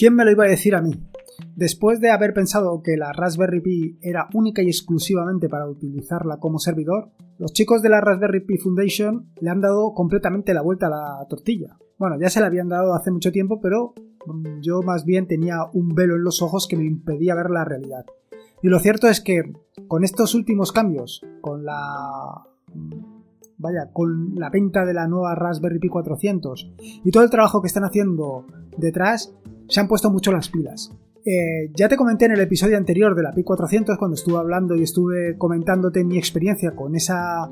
¿Quién me lo iba a decir a mí? Después de haber pensado que la Raspberry Pi era única y exclusivamente para utilizarla como servidor, los chicos de la Raspberry Pi Foundation le han dado completamente la vuelta a la tortilla. Bueno, ya se la habían dado hace mucho tiempo, pero mm, yo más bien tenía un velo en los ojos que me impedía ver la realidad. Y lo cierto es que con estos últimos cambios, con la mm, vaya, con la venta de la nueva Raspberry Pi 400 y todo el trabajo que están haciendo detrás, se han puesto mucho las pilas. Eh, ya te comenté en el episodio anterior de la Pi 400 cuando estuve hablando y estuve comentándote mi experiencia con esa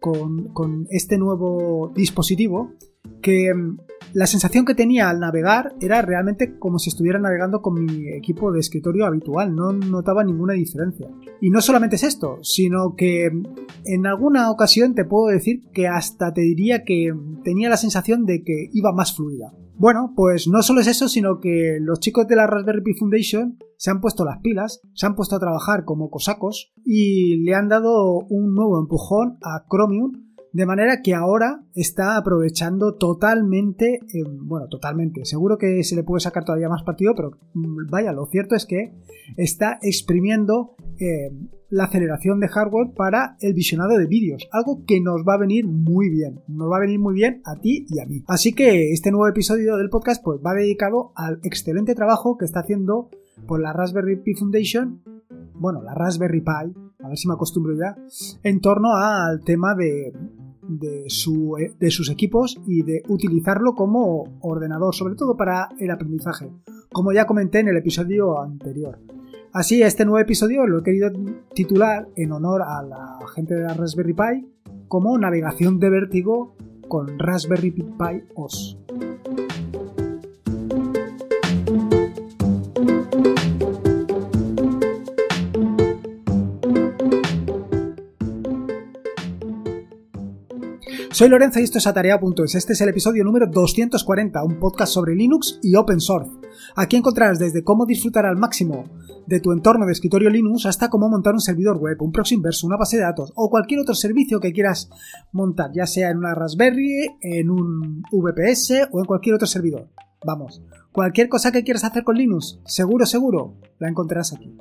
con, con este nuevo dispositivo que mm, la sensación que tenía al navegar era realmente como si estuviera navegando con mi equipo de escritorio habitual, no notaba ninguna diferencia. Y no solamente es esto, sino que mm, en alguna ocasión te puedo decir que hasta te diría que tenía la sensación de que iba más fluida. Bueno, pues no solo es eso, sino que los chicos de la Raspberry Pi Foundation se han puesto las pilas, se han puesto a trabajar como cosacos y le han dado un nuevo empujón a Chromium de manera que ahora está aprovechando totalmente, eh, bueno, totalmente, seguro que se le puede sacar todavía más partido, pero mm, vaya, lo cierto es que está exprimiendo eh, la aceleración de hardware para el visionado de vídeos, algo que nos va a venir muy bien, nos va a venir muy bien a ti y a mí. Así que este nuevo episodio del podcast pues va dedicado al excelente trabajo que está haciendo por la Raspberry Pi Foundation, bueno, la Raspberry Pi, a ver si me acostumbro ya, en torno al tema de, de, su, de, sus equipos y de utilizarlo como ordenador, sobre todo para el aprendizaje, como ya comenté en el episodio anterior. Así, este nuevo episodio lo he querido titular en honor a la gente de la Raspberry Pi como Navegación de Vértigo con Raspberry Pi OS. Soy Lorenzo y esto es Atarea.es. Este es el episodio número 240, un podcast sobre Linux y Open Source. Aquí encontrarás desde cómo disfrutar al máximo de tu entorno de escritorio Linux hasta cómo montar un servidor web, un proxy inverso, una base de datos o cualquier otro servicio que quieras montar, ya sea en una Raspberry, en un VPS o en cualquier otro servidor. Vamos, cualquier cosa que quieras hacer con Linux, seguro, seguro, la encontrarás aquí.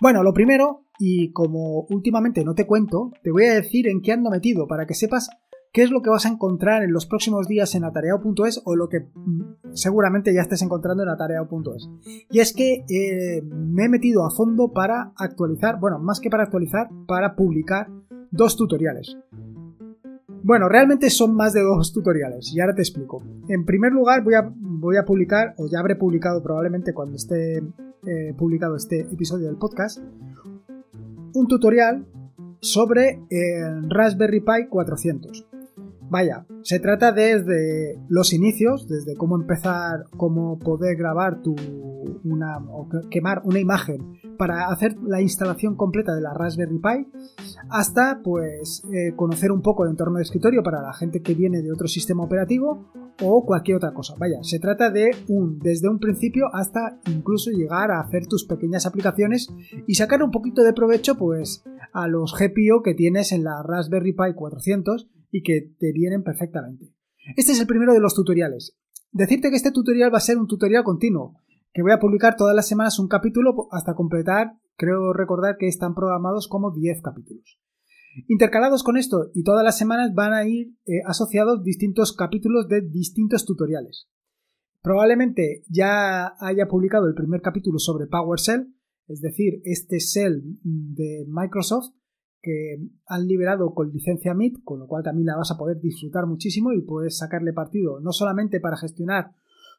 Bueno, lo primero, y como últimamente no te cuento, te voy a decir en qué ando metido para que sepas qué es lo que vas a encontrar en los próximos días en atareado.es o lo que mm, seguramente ya estés encontrando en atareado.es. Y es que eh, me he metido a fondo para actualizar, bueno, más que para actualizar, para publicar dos tutoriales. Bueno, realmente son más de dos tutoriales y ahora te explico. En primer lugar voy a, publicar, o ya habré publicado probablemente cuando esté eh, publicado este episodio del podcast, un tutorial sobre el Raspberry Pi 400. Vaya, se trata desde los inicios, desde cómo empezar, cómo poder grabar tu una o quemar una imagen para hacer la instalación completa de la Raspberry Pi, hasta pues eh, conocer un poco el entorno de escritorio para la gente que viene de otro sistema operativo o cualquier otra cosa. Vaya, se trata de un desde un principio hasta incluso llegar a hacer tus pequeñas aplicaciones y sacar un poquito de provecho pues a los GPIO que tienes en la Raspberry Pi 400 y que te vienen perfectamente. Este es el primero de los tutoriales. Decirte que este tutorial va a ser un tutorial continuo, que voy a publicar todas las semanas un capítulo hasta completar, creo recordar que están programados como 10 capítulos. Intercalados con esto y todas las semanas van a ir eh, asociados distintos capítulos de distintos tutoriales. Probablemente ya haya publicado el primer capítulo sobre PowerShell, es decir, este shell de Microsoft que han liberado con licencia MIT, con lo cual también la vas a poder disfrutar muchísimo y puedes sacarle partido no solamente para gestionar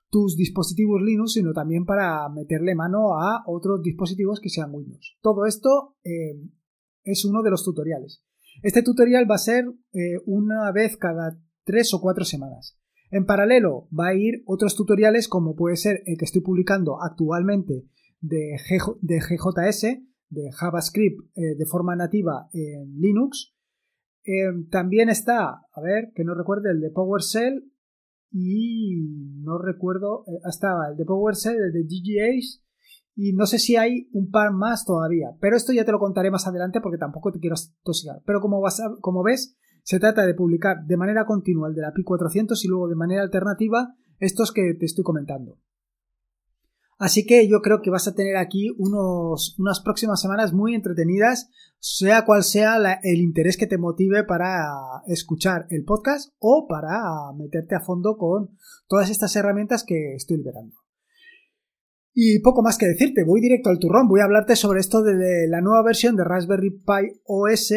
tus dispositivos Linux, sino también para meterle mano a otros dispositivos que sean Windows. Todo esto eh, es uno de los tutoriales. Este tutorial va a ser eh, una vez cada tres o cuatro semanas. En paralelo va a ir otros tutoriales como puede ser el que estoy publicando actualmente de, de GJS, de JavaScript eh, de forma nativa en Linux. Em, también está, a ver, que no recuerde, el de PowerShell y no recuerdo, eh, estaba el de PowerShell, el de GGAs y no sé si hay un par más todavía, pero esto ya te lo contaré más adelante porque tampoco te quiero tosigar. Pero como, vas como ves, se trata de publicar de manera continua el de la Pi 400 y luego de manera alternativa estos que te estoy comentando. Así que yo creo que vas a tener aquí unos, unas próximas semanas muy entretenidas, sea cual sea el interés que te motive para escuchar el podcast o para meterte a fondo con todas estas herramientas que estoy liberando. Y poco más que decirte, voy directo al turrón, voy a hablarte sobre esto de la nueva versión de Raspberry Pi OS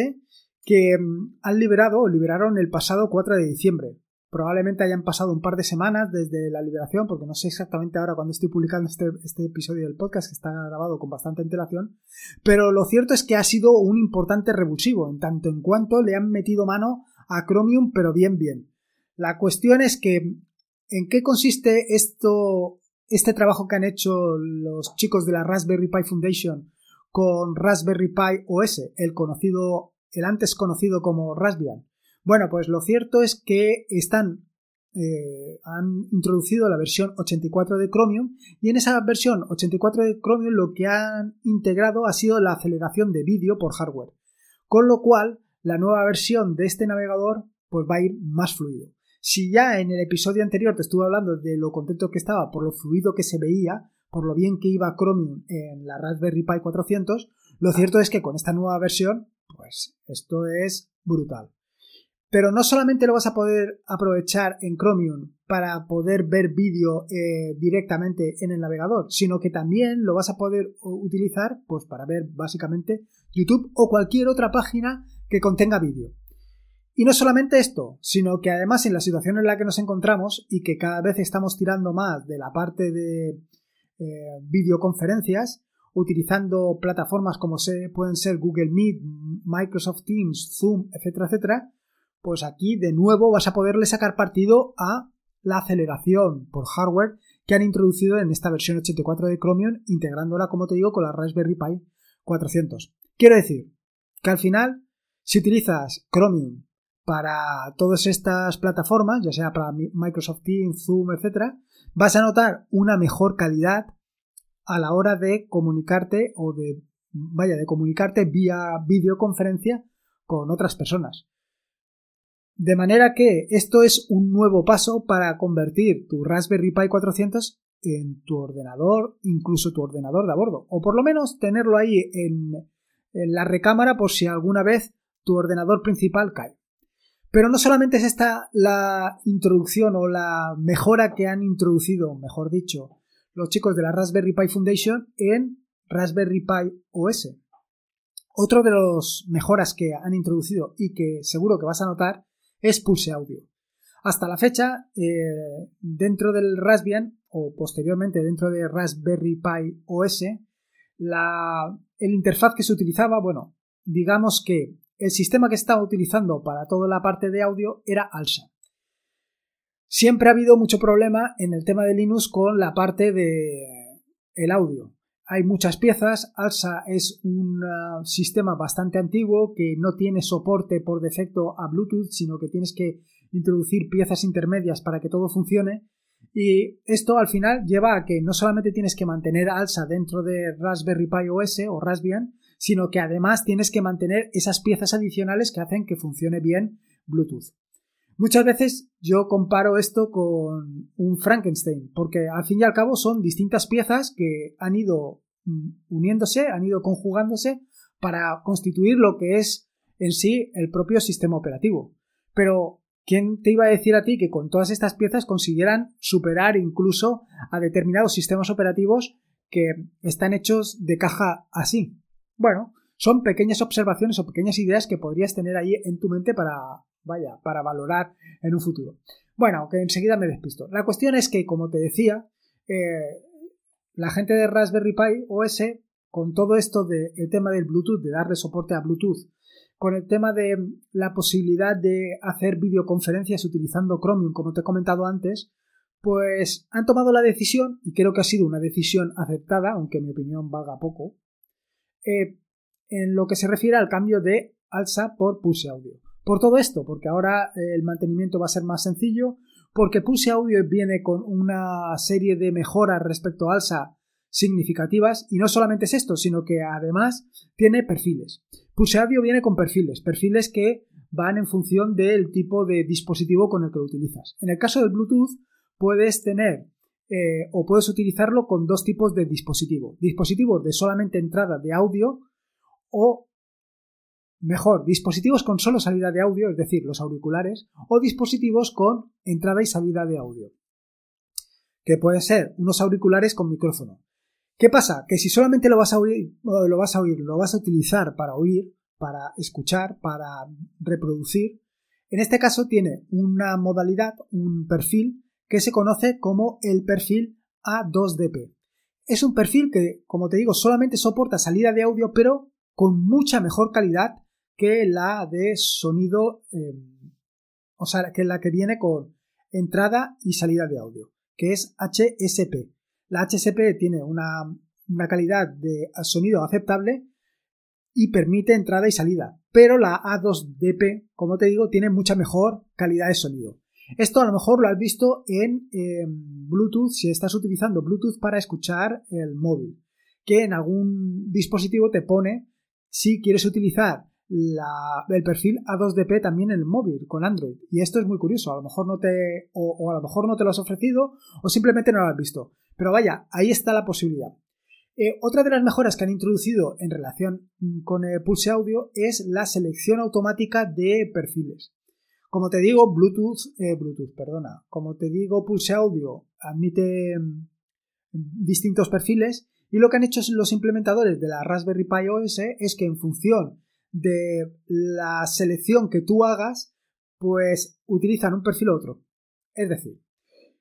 que mm, han liberado o liberaron el pasado 4 de diciembre. Probablemente hayan pasado un par de semanas desde la liberación, porque no sé exactamente ahora cuando estoy publicando este, este, episodio del podcast, que está grabado con bastante antelación, pero lo cierto es que ha sido un importante revulsivo, en tanto en cuanto le han metido mano a Chromium, pero bien, bien. La cuestión es que, ¿en qué consiste esto, este trabajo que han hecho los chicos de la Raspberry Pi Foundation con Raspberry Pi OS, el conocido, el antes conocido como Raspbian? Bueno, pues lo cierto es que están eh, han introducido la versión 84 de Chromium y en esa versión 84 de Chromium lo que han integrado ha sido la aceleración de vídeo por hardware, con lo cual la nueva versión de este navegador pues va a ir más fluido. Si ya en el episodio anterior te estuve hablando de lo contento que estaba por lo fluido que se veía, por lo bien que iba Chromium en la Raspberry Pi 400, lo cierto es que con esta nueva versión, pues esto es brutal. Pero no solamente lo vas a poder aprovechar en Chromium para poder ver vídeo eh, directamente en el navegador, sino que también lo vas a poder utilizar pues, para ver básicamente YouTube o cualquier otra página que contenga vídeo. Y no solamente esto, sino que además en la situación en la que nos encontramos y que cada vez estamos tirando más de la parte de eh, videoconferencias, utilizando plataformas como pueden ser Google Meet, Microsoft Teams, Zoom, etcétera, etcétera, pues aquí de nuevo vas a poderle sacar partido a la aceleración por hardware que han introducido en esta versión 84 de Chromium, integrándola, como te digo, con la Raspberry Pi 400. Quiero decir que al final, si utilizas Chromium para todas estas plataformas, ya sea para Microsoft Teams, Zoom, etc., vas a notar una mejor calidad a la hora de comunicarte o de, vaya, de comunicarte vía videoconferencia con otras personas. De manera que esto es un nuevo paso para convertir tu Raspberry Pi 400 en tu ordenador, incluso tu ordenador de a bordo, o por lo menos tenerlo ahí en, la recámara por si alguna vez tu ordenador principal cae. Pero no solamente es esta la introducción o la mejora que han introducido, mejor dicho, los chicos de la Raspberry Pi Foundation en Raspberry Pi OS. Otro de los mejoras que han introducido y que seguro que vas a notar es Pulse Audio. Hasta la fecha, eh, dentro del Raspbian o posteriormente dentro de Raspberry Pi OS, la, el interfaz que se utilizaba, bueno, digamos que el sistema que estaba utilizando para toda la parte de audio era ALSA. Siempre ha habido mucho problema en el tema de Linux con la parte de el audio. Hay muchas piezas, ALSA es un uh, sistema bastante antiguo que no tiene soporte por defecto a Bluetooth, sino que tienes que introducir piezas intermedias para que todo funcione. Y esto al final lleva a que no solamente tienes que mantener ALSA dentro de Raspberry Pi OS o Raspbian, sino que además tienes que mantener esas piezas adicionales que hacen que funcione bien Bluetooth. Muchas veces yo comparo esto con un Frankenstein, porque al fin y al cabo son distintas piezas que han ido mm, uniéndose, han ido conjugándose para constituir lo que es en sí el propio sistema operativo. Pero, ¿quién te iba a decir a ti que con todas estas piezas consiguieran superar incluso a determinados sistemas operativos que están hechos de caja así? Bueno, son pequeñas observaciones o pequeñas ideas que podrías tener ahí en tu mente para, vaya, para valorar en un futuro. Bueno, que enseguida me despisto. La cuestión es que, como te decía, eh, la gente de Raspberry Pi OS, con todo esto del tema del Bluetooth, de darle soporte a Bluetooth, con el tema de la posibilidad de hacer videoconferencias utilizando Chromium, como te he comentado antes, pues han tomado la decisión, y creo que ha sido una decisión aceptada, aunque mi opinión valga poco, eh, en lo que se refiere al cambio de alza por Pulse Audio. Por todo esto, porque ahora eh, el mantenimiento va a ser más sencillo, porque Pulse Audio viene con una serie de mejoras respecto a Alsa significativas y no solamente es esto, sino que además tiene perfiles. Pulse Audio viene con perfiles, perfiles que van en función del tipo de dispositivo con el que lo utilizas. En el caso del Bluetooth puedes tener eh, o puedes utilizarlo con dos tipos de dispositivos. Dispositivos de solamente entrada de audio o mejor, dispositivos con solo salida de audio, es decir, los auriculares, o dispositivos con entrada y salida de audio. Que puede ser unos auriculares con micrófono. ¿Qué pasa? Que si solamente lo vas a oír, lo vas a oír, lo vas a utilizar para oír, para escuchar, para reproducir, en este caso tiene una modalidad, un perfil que se conoce como el perfil A2DP. Es un perfil que, como te digo, solamente soporta salida de audio, pero con mucha mejor calidad que la de sonido, em, o sea, que la que viene con entrada y salida de audio, que es HSP. La HSP tiene una, una calidad de sonido aceptable y permite entrada y salida, pero la A2DP, como te digo, tiene mucha mejor calidad de sonido. Esto a lo mejor lo has visto en Bluetooth si estás utilizando Bluetooth para escuchar el móvil, que en algún dispositivo te pone si quieres utilizar el perfil A2DP también en el móvil con Android. Y esto es muy curioso, a lo mejor no te o, a lo mejor no te lo has ofrecido o simplemente no lo has visto. Pero vaya, ahí está la posibilidad. Eh, otra de las mejoras que han introducido en relación con el Pulse Audio es la selección automática de perfiles. Como te digo, Bluetooth, eh, Bluetooth, perdona, como te digo, Pulse Audio admite mm, distintos perfiles y lo que han hecho los implementadores de la Raspberry Pi OS es que en función de la selección que tú hagas, pues utilizan un perfil u otro. Es decir,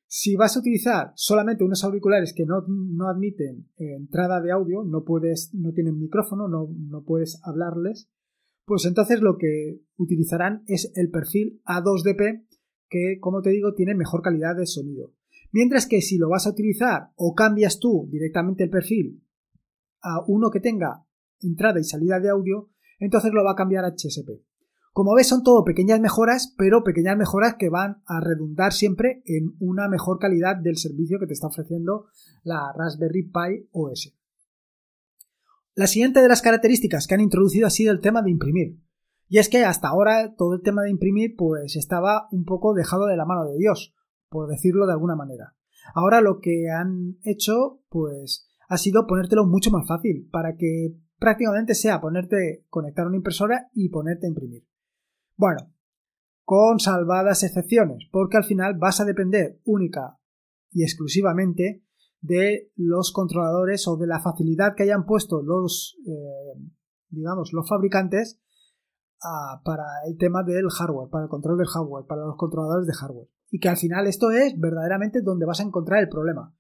si vas a utilizar solamente unos auriculares que no, no admiten entrada de audio, no puedes, no tienen micrófono, no, no puedes hablarles, pues entonces lo que utilizarán es el perfil A2DP que, como te digo, tiene mejor calidad de sonido. Mientras que si lo vas a utilizar o cambias tú directamente el perfil a uno que tenga entrada y salida de audio, entonces lo va a cambiar a HSP. Como ves, son todo pequeñas mejoras, pero pequeñas mejoras que van a redundar siempre en una mejor calidad del servicio que te está ofreciendo la Raspberry Pi OS. La siguiente de las características que han introducido ha sido el tema de imprimir. Y es que hasta ahora todo el tema de imprimir pues estaba un poco dejado de la mano de Dios, por decirlo de alguna manera. Ahora lo que han hecho pues ha sido ponértelo mucho más fácil para que prácticamente sea ponerte, conectar una impresora y ponerte a imprimir. Bueno, con salvadas excepciones, porque al final vas a depender única y exclusivamente de los controladores o de la facilidad que hayan puesto los, eh, digamos, los fabricantes ah, para el tema del hardware, para el control del hardware, para los controladores de hardware. Y que al final esto es verdaderamente donde vas a encontrar el problema.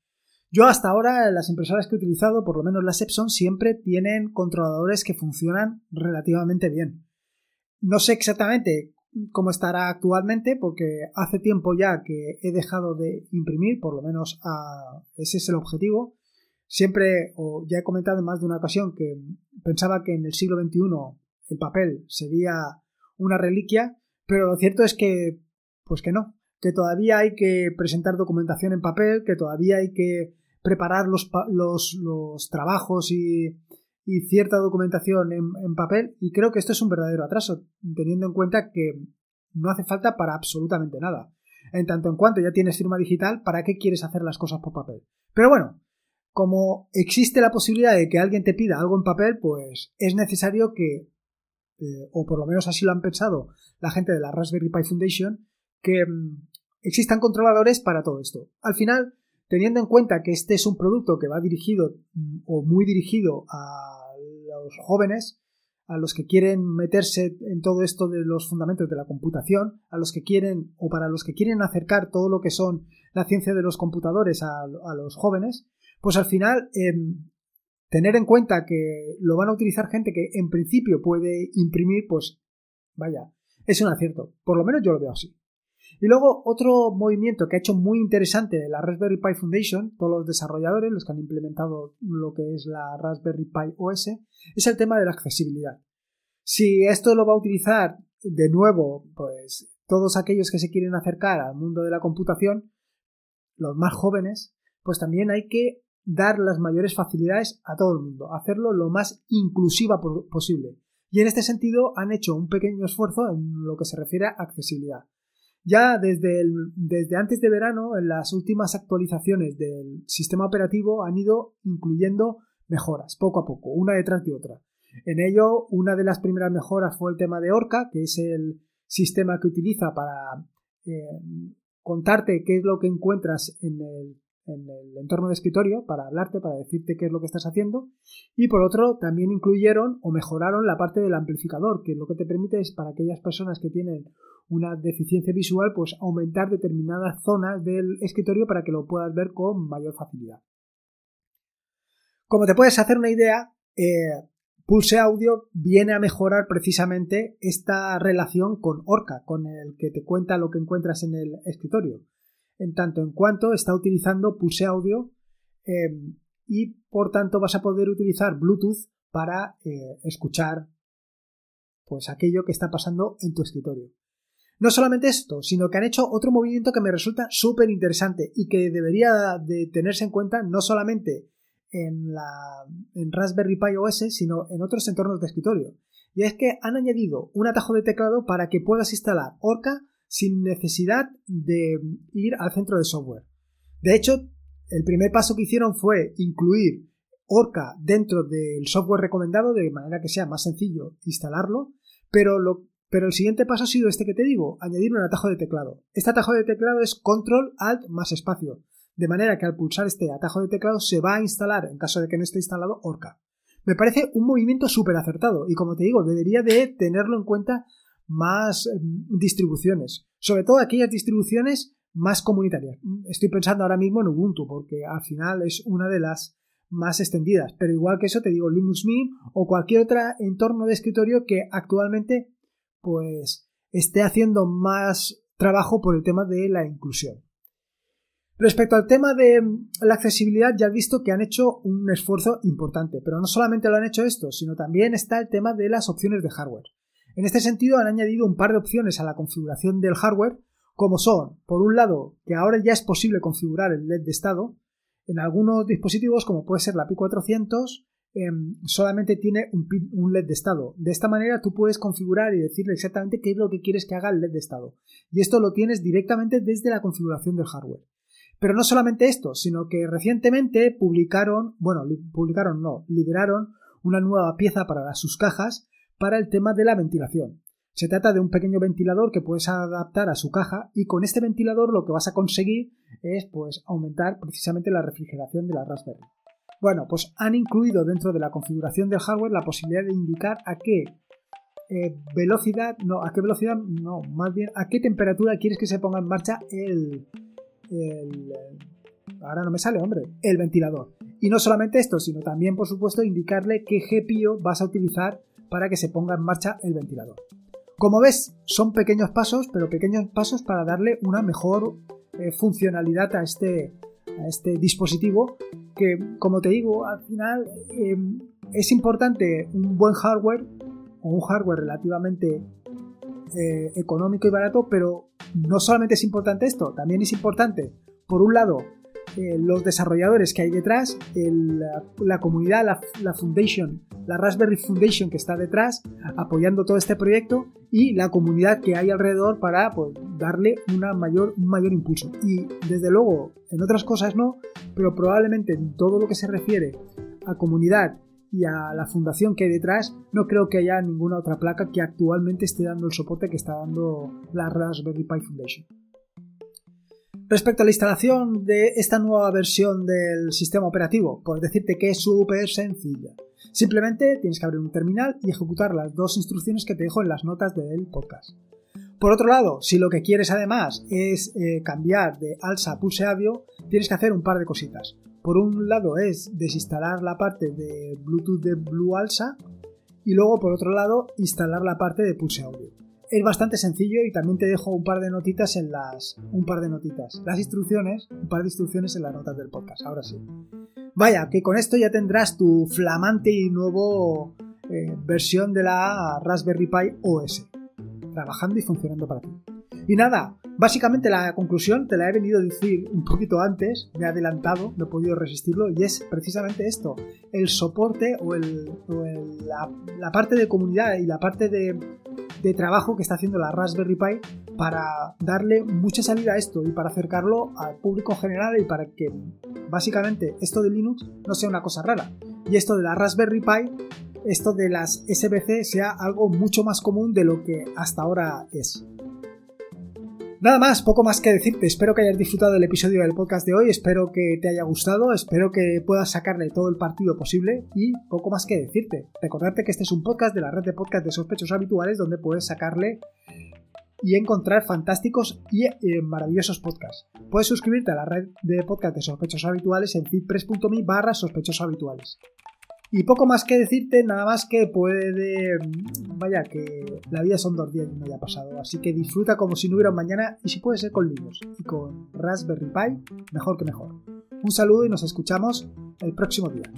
Yo hasta ahora las impresoras que he utilizado, por lo menos las Epson, siempre tienen controladores que funcionan relativamente bien. No sé exactamente cómo estará actualmente, porque hace tiempo ya que he dejado de imprimir, por lo menos a, ese es el objetivo. Siempre, o ya he comentado en más de una ocasión, que pensaba que en el siglo XXI el papel sería una reliquia, pero lo cierto es que, pues que no, que todavía hay que presentar documentación en papel, que todavía hay que preparar los, los, trabajos y, y cierta documentación en, papel y creo que esto es un verdadero atraso, teniendo en cuenta que no hace falta para absolutamente nada. En tanto en cuanto ya tienes firma digital, ¿para qué quieres hacer las cosas por papel? Pero bueno, como existe la posibilidad de que alguien te pida algo en papel, pues es necesario que, eh, o por lo menos así lo han pensado la gente de la Raspberry Pi Foundation, que mm, existan controladores para todo esto. Al final, teniendo en cuenta que este es un producto que va dirigido mm, o muy dirigido a los jóvenes, a los que quieren meterse en todo esto de los fundamentos de la computación, a los que quieren o para los que quieren acercar todo lo que son la ciencia de los computadores a, los jóvenes, pues al final em, tener en cuenta que lo van a utilizar gente que en principio puede imprimir, pues vaya, es un acierto. Por lo menos yo lo veo así. Y luego otro movimiento que ha hecho muy interesante la Raspberry Pi Foundation, todos los desarrolladores, los que han implementado lo que es la Raspberry Pi OS, es el tema de la accesibilidad. Si esto lo va a utilizar de nuevo, pues todos aquellos que se quieren acercar al mundo de la computación, los más jóvenes, pues también hay que dar las mayores facilidades a todo el mundo, hacerlo lo más inclusiva posible. Y en este sentido han hecho un pequeño esfuerzo en lo que se refiere a accesibilidad. Ya desde, desde antes de verano, en las últimas actualizaciones del sistema operativo han ido incluyendo mejoras, poco a poco, una detrás de otra. En ello, una de las primeras mejoras fue el tema de Orca, que es el sistema que utiliza para eh, contarte qué es lo que encuentras en el en el entorno de escritorio para hablarte, para decirte qué es lo que estás haciendo. Y por otro, también incluyeron o mejoraron la parte del amplificador, que lo que te permite es para aquellas personas que tienen una deficiencia visual, pues aumentar determinadas zonas del escritorio para que lo puedas ver con mayor facilidad. Como te puedes hacer una idea, eh, Pulse Audio viene a mejorar precisamente esta relación con Orca, con el que te cuenta lo que encuentras en el escritorio en tanto en cuanto está utilizando Pulse Audio em, y por tanto vas a poder utilizar Bluetooth para eh, escuchar pues aquello que está pasando en tu escritorio. No solamente esto, sino que han hecho otro movimiento que me resulta súper interesante y que debería de tenerse en cuenta no solamente en, la, en Raspberry Pi OS, sino en otros entornos de escritorio. Y es que han añadido un atajo de teclado para que puedas instalar Orca sin necesidad de ir al centro de software. De hecho, el primer paso que hicieron fue incluir Orca dentro del software recomendado de manera que sea más sencillo instalarlo, pero, pero el siguiente paso ha sido este que te digo, añadir un atajo de teclado. Este atajo de teclado es Control Alt más espacio, de manera que al pulsar este atajo de teclado se va a instalar, en caso de que no esté instalado, Orca. Me parece un movimiento súper acertado y como te digo, debería de tenerlo en cuenta más em, distribuciones, sobre todo aquellas distribuciones más comunitarias. Estoy pensando ahora mismo en Ubuntu, porque al final es una de las más extendidas, pero igual que eso te digo Linux Mint o cualquier otro entorno de escritorio que actualmente pues esté haciendo más trabajo por el tema de la inclusión. Respecto al tema de em, la accesibilidad, ya has visto que han hecho un esfuerzo importante, pero no solamente lo han hecho esto, sino también está el tema de las opciones de hardware. En este sentido han añadido un par de opciones a la configuración del hardware, como son, por un lado, que ahora ya es posible configurar el LED de estado. En algunos dispositivos, como puede ser la Pi 400, em, solamente tiene un, LED de estado. De esta manera tú puedes configurar y decirle exactamente qué es lo que quieres que haga el LED de estado. Y esto lo tienes directamente desde la configuración del hardware. Pero no solamente esto, sino que recientemente publicaron, bueno, publicaron no, liberaron una nueva pieza para sus cajas para el tema de la ventilación. Se trata de un pequeño ventilador que puedes adaptar a su caja y con este ventilador lo que vas a conseguir es pues aumentar precisamente la refrigeración de la Raspberry. Bueno, pues han incluido dentro de la configuración del hardware la posibilidad de indicar a qué eh, velocidad, no, a qué velocidad, no, más bien a qué temperatura quieres que se ponga en marcha el, el ahora no me sale, hombre, el ventilador. Y no solamente esto, sino también, por supuesto, indicarle qué GPIO vas a utilizar para que se ponga en marcha el ventilador. Como ves, son pequeños pasos, pero pequeños pasos para darle una mejor eh, funcionalidad a este, a este dispositivo que, como te digo, al final em, es importante un buen hardware o un hardware relativamente eh, económico y barato, pero no solamente es importante esto, también es importante, por un lado, eh, los desarrolladores que hay detrás, la, comunidad, la, Foundation, la Raspberry Foundation que está detrás apoyando todo este proyecto y la comunidad que hay alrededor para pues, darle una mayor, un mayor impulso. Y desde luego, en otras cosas no, pero probablemente en todo lo que se refiere a comunidad y a la fundación que hay detrás, no creo que haya ninguna otra placa que actualmente esté dando el soporte que está dando la Raspberry Pi Foundation. Respecto a la instalación de esta nueva versión del sistema operativo, pues decirte que es súper sencilla. Simplemente tienes que abrir un terminal y ejecutar las dos instrucciones que te dejo en las notas del podcast. Por otro lado, si lo que quieres además es eh, cambiar de ALSA a Pulse Audio, tienes que hacer un par de cositas. Por un lado es desinstalar la parte de Bluetooth de Blue ALSA y luego por otro lado instalar la parte de Pulse Audio es bastante sencillo y también te dejo un par de notitas en las. Un par de notitas. Las instrucciones, un par de instrucciones en las notas del podcast. Ahora sí. Vaya, que con esto ya tendrás tu flamante y nuevo eh, versión de la Raspberry Pi OS. Trabajando y funcionando para ti. Y nada, básicamente la conclusión te la he venido a decir un poquito antes, me he adelantado, no he podido resistirlo, y es precisamente esto, el soporte o, la, parte de comunidad y la parte de, de trabajo que está haciendo la Raspberry Pi para darle mucha salida a esto y para acercarlo al público general y para que básicamente esto de Linux no sea una cosa rara. Y esto de la Raspberry Pi, esto de las SBC sea algo mucho más común de lo que hasta ahora es. Nada más, poco más que decirte. Espero que hayas disfrutado del episodio del podcast de hoy. Espero que te haya gustado. Espero que puedas sacarle todo el partido posible. Y poco más que decirte. Recordarte que este es un podcast de la red de podcast de sospechosos habituales donde puedes sacarle y encontrar fantásticos y eh, maravillosos podcasts. Puedes suscribirte a la red de podcast de sospechosos habituales en feedpress.me barra habituales. Y poco más que decirte, nada más que puede. Vaya, que la vida son dos días y no haya pasado. Así que disfruta como si no hubiera un mañana y si puede ser con Linux y con Raspberry Pi, mejor que mejor. Un saludo y nos escuchamos el próximo día.